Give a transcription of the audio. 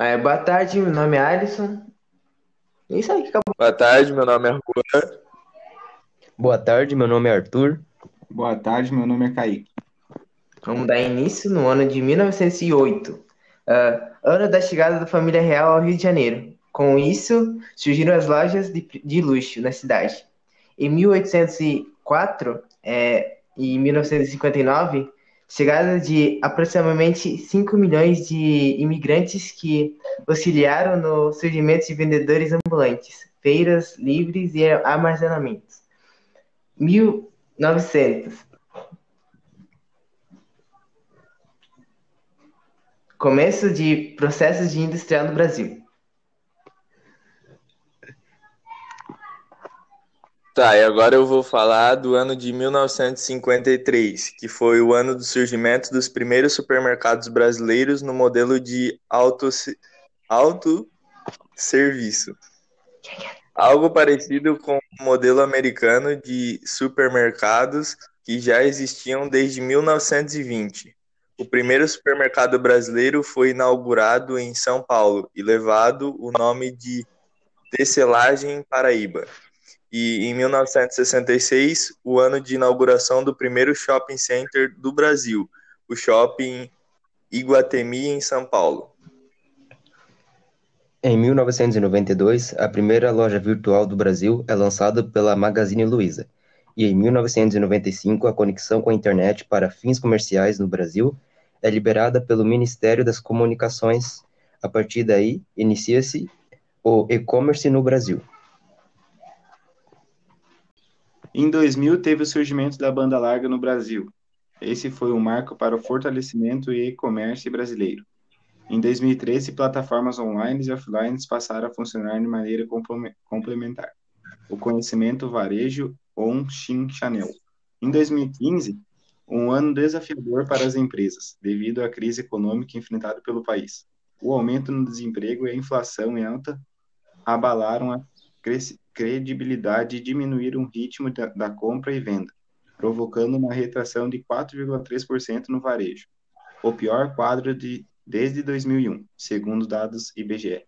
É, boa tarde, meu nome é Alisson. É isso aí que acabou. Boa tarde, meu nome é Juan. Boa tarde, meu nome é Arthur. Boa tarde, meu nome é Kaique. Vamos dar início no ano de 1908, ah, ano da chegada da família real ao Rio de Janeiro. Com isso, surgiram as lojas de, de luxo na cidade. Em 1804 é, e 1959, chegada de aproximadamente 5 milhões de imigrantes que auxiliaram no surgimento de vendedores ambulantes, feiras livres e armazenamentos. 1900. Começo de processos de industrial no Brasil. Tá, e agora eu vou falar do ano de 1953, que foi o ano do surgimento dos primeiros supermercados brasileiros no modelo de autosse- autosserviço. Algo parecido com o modelo americano de supermercados que já existiam desde 1920. O primeiro supermercado brasileiro foi inaugurado em São Paulo e levado o nome de Tecelagem Paraíba. E em 1966, o ano de inauguração do primeiro shopping center do Brasil, o Shopping Iguatemi, em São Paulo. Em 1992, a primeira loja virtual do Brasil é lançada pela Magazine Luiza. E em 1995, a conexão com a internet para fins comerciais no Brasil é liberada pelo Ministério das Comunicações. A partir daí, inicia-se o e-commerce no Brasil. Em 2000, teve o surgimento da banda larga no Brasil. Esse foi um marco para o fortalecimento e e-commerce brasileiro. Em 2013, plataformas online e offline passaram a funcionar de maneira complemen- complementar. O conhecimento varejo on-channel. Em 2015, um ano desafiador para as empresas, devido à crise econômica enfrentada pelo país. O aumento no desemprego e a inflação em alta abalaram a credibilidade e diminuíram o ritmo da, da compra e venda, provocando uma retração de 4,3% no varejo, o pior quadro de, desde 2001, segundo dados IBGE.